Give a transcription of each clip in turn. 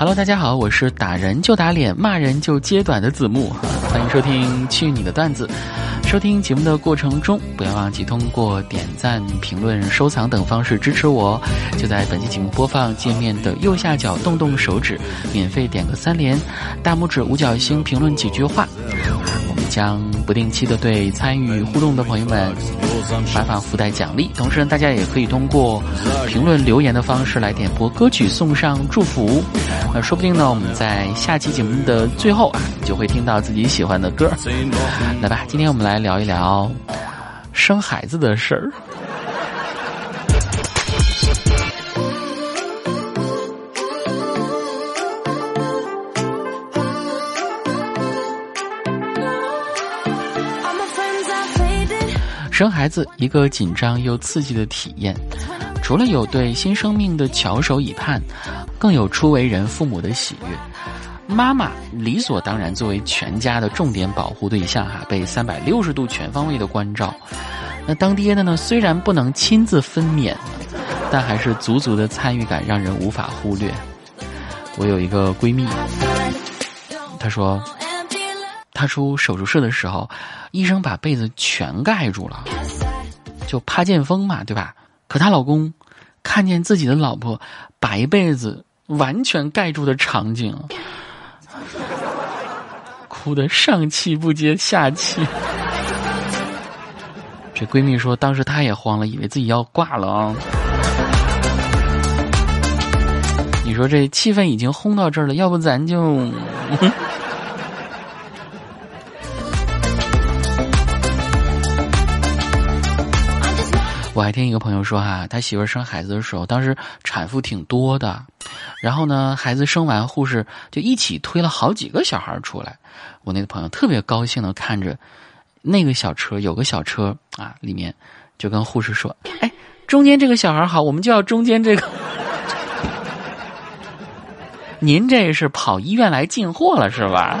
Hello，大家好，我是打人就打脸、骂人就揭短的子木，欢迎收听去你的段子。收听节目的过程中，不要忘记通过点赞、评论、收藏等方式支持我。就在本期节目播放界面的右下角动动手指，免费点个三连，大拇指、五角星评论几句话。将不定期的对参与互动的朋友们发放福袋奖励，同时呢大家也可以通过评论留言的方式来点播歌曲，送上祝福。那说不定呢，我们在下期节目的最后啊，就会听到自己喜欢的歌。来吧，今天我们来聊一聊生孩子的事儿。生孩子一个紧张又刺激的体验，除了有对新生命的翘首以盼，更有初为人父母的喜悦。妈妈理所当然作为全家的重点保护对象哈，被三百六十度全方位的关照。那当爹的呢，虽然不能亲自分娩，但还是足足的参与感让人无法忽略。我有一个闺蜜，她说。她出手术室的时候，医生把被子全盖住了，就怕见风嘛，对吧？可她老公看见自己的老婆白被子完全盖住的场景，哭得上气不接下气。这闺蜜说，当时她也慌了，以为自己要挂了啊。你说这气氛已经轰到这儿了，要不咱就。我还听一个朋友说哈，他媳妇生孩子的时候，当时产妇挺多的，然后呢，孩子生完，护士就一起推了好几个小孩出来。我那个朋友特别高兴的看着那个小车，有个小车啊，里面就跟护士说：“哎，中间这个小孩好，我们就要中间这个。”您这是跑医院来进货了是吧？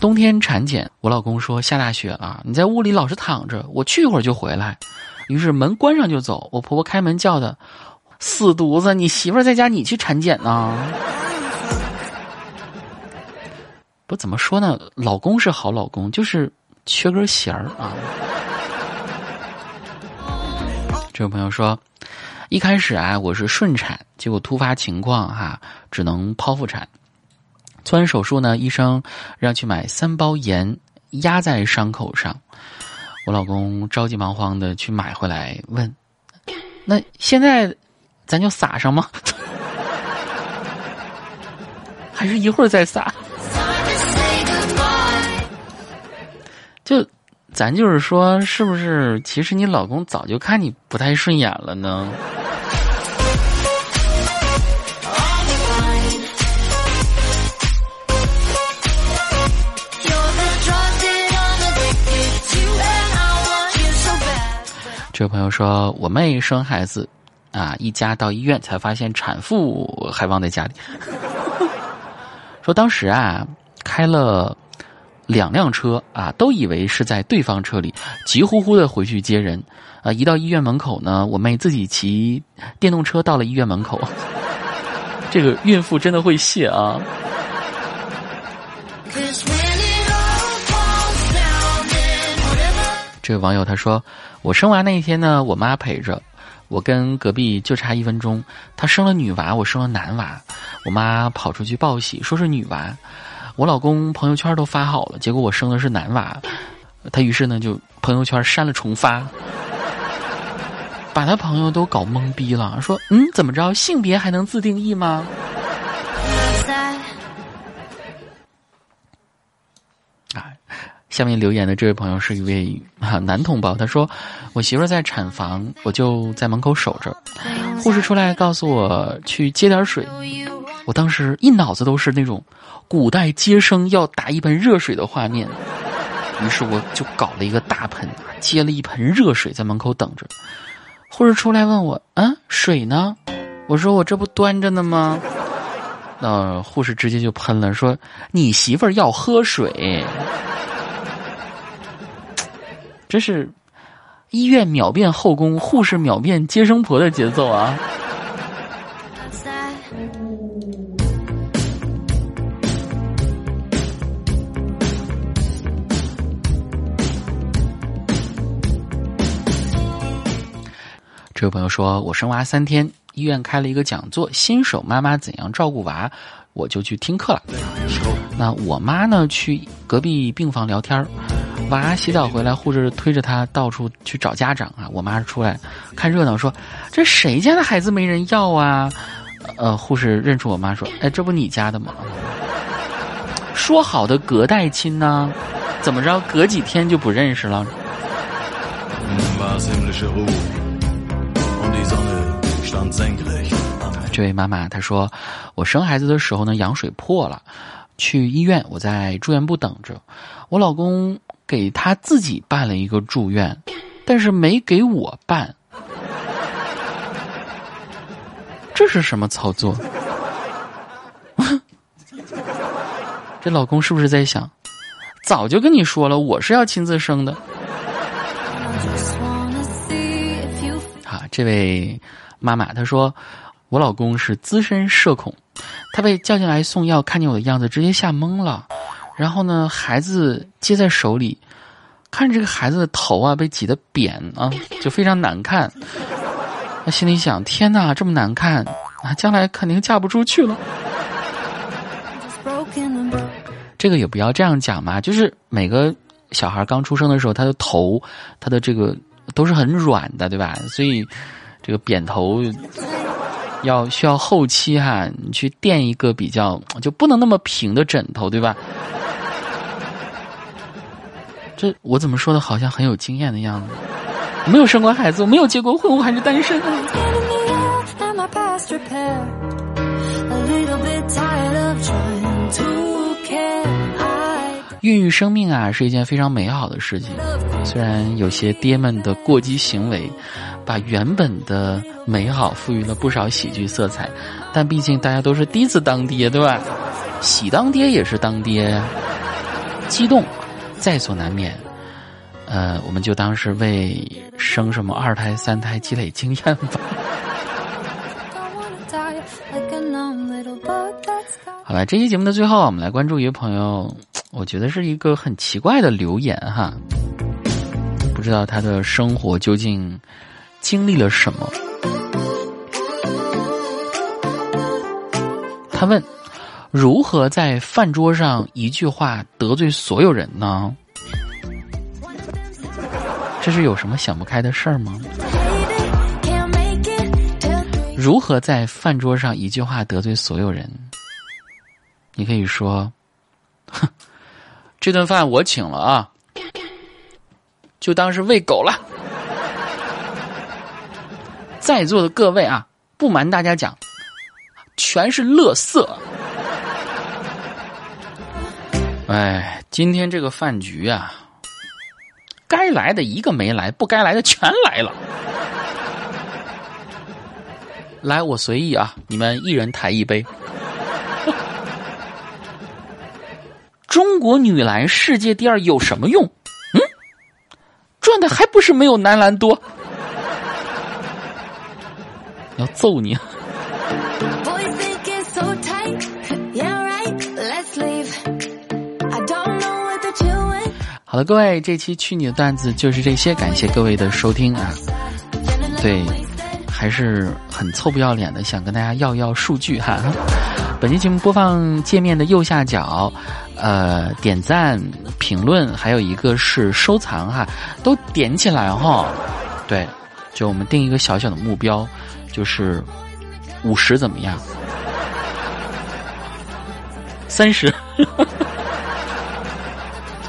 冬天产检，我老公说下大雪了，你在屋里老是躺着，我去一会儿就回来。于是门关上就走。我婆婆开门叫的，死犊子，你媳妇在家，你去产检呢？不怎么说呢，老公是好老公，就是缺根弦儿啊。这位朋友说，一开始啊，我是顺产，结果突发情况哈，只能剖腹产。做完手术呢，医生让去买三包盐压在伤口上。我老公着急忙慌的去买回来，问：“那现在咱就撒上吗？还是一会儿再撒？”就咱就是说，是不是？其实你老公早就看你不太顺眼了呢？这位朋友说：“我妹生孩子，啊，一家到医院才发现产妇还忘在家里。说当时啊，开了两辆车啊，都以为是在对方车里，急呼呼的回去接人。啊，一到医院门口呢，我妹自己骑电动车到了医院门口。这个孕妇真的会谢啊。”这位网友他说：“我生娃那一天呢，我妈陪着我，跟隔壁就差一分钟。她生了女娃，我生了男娃。我妈跑出去报喜，说是女娃。我老公朋友圈都发好了，结果我生的是男娃。他于是呢就朋友圈删了重发，把他朋友都搞懵逼了，说：嗯，怎么着，性别还能自定义吗？”下面留言的这位朋友是一位啊男同胞，他说：“我媳妇在产房，我就在门口守着。护士出来告诉我去接点水，我当时一脑子都是那种古代接生要打一盆热水的画面，于是我就搞了一个大盆，接了一盆热水在门口等着。护士出来问我：“啊，水呢？”我说：“我这不端着呢吗？”那护士直接就喷了，说：“你媳妇儿要喝水。”这是医院秒变后宫，护士秒变接生婆的节奏啊！这位朋友说：“我生娃三天，医院开了一个讲座，新手妈妈怎样照顾娃，我就去听课了。那我妈呢，去隔壁病房聊天儿。”娃洗澡回来，护士推着他到处去找家长啊！我妈出来看热闹，说：“这谁家的孩子没人要啊？”呃，护士认出我妈说：“哎，这不你家的吗？”说好的隔代亲呢？怎么着，隔几天就不认识了？这位妈妈她说：“我生孩子的时候呢，羊水破了，去医院，我在住院部等着，我老公。”给他自己办了一个住院，但是没给我办，这是什么操作？这老公是不是在想，早就跟你说了，我是要亲自生的。啊，这位妈妈她说，我老公是资深社恐，他被叫进来送药，看见我的样子，直接吓懵了。然后呢，孩子接在手里，看这个孩子的头啊被挤得扁啊，就非常难看。他心里想：天哪，这么难看啊，将来肯定嫁不出去了。这个也不要这样讲嘛，就是每个小孩刚出生的时候，他的头，他的这个都是很软的，对吧？所以这个扁头。要需要后期哈，你去垫一个比较就不能那么平的枕头，对吧？这我怎么说的，好像很有经验的样子。没有生过孩子，我没有结过婚，我还是单身。孕育生命啊，是一件非常美好的事情。虽然有些爹们的过激行为。把原本的美好赋予了不少喜剧色彩，但毕竟大家都是第一次当爹，对吧？喜当爹也是当爹呀，激动在所难免。呃，我们就当是为生什么二胎、三胎积累经验吧。好了，这期节目的最后，我们来关注一个朋友，我觉得是一个很奇怪的留言哈，不知道他的生活究竟。经历了什么？他问：“如何在饭桌上一句话得罪所有人呢？”这是有什么想不开的事儿吗？如何在饭桌上一句话得罪所有人？你可以说：“哼，这顿饭我请了啊，就当是喂狗了。”在座的各位啊，不瞒大家讲，全是乐色。哎，今天这个饭局啊，该来的一个没来，不该来的全来了。来，我随意啊，你们一人抬一杯。中国女篮世界第二有什么用？嗯，赚的还不是没有男篮多。要揍你！好了，各位，这期去你的段子就是这些，感谢各位的收听啊！对，还是很臭不要脸的，想跟大家要要数据哈。本期节目播放界面的右下角，呃，点赞、评论，还有一个是收藏哈，都点起来哈。对，就我们定一个小小的目标。就是五十怎么样？三十，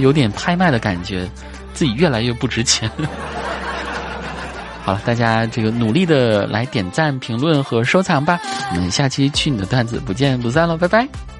有点拍卖的感觉，自己越来越不值钱。好了，大家这个努力的来点赞、评论和收藏吧。我们下期去你的段子不见不散喽，拜拜。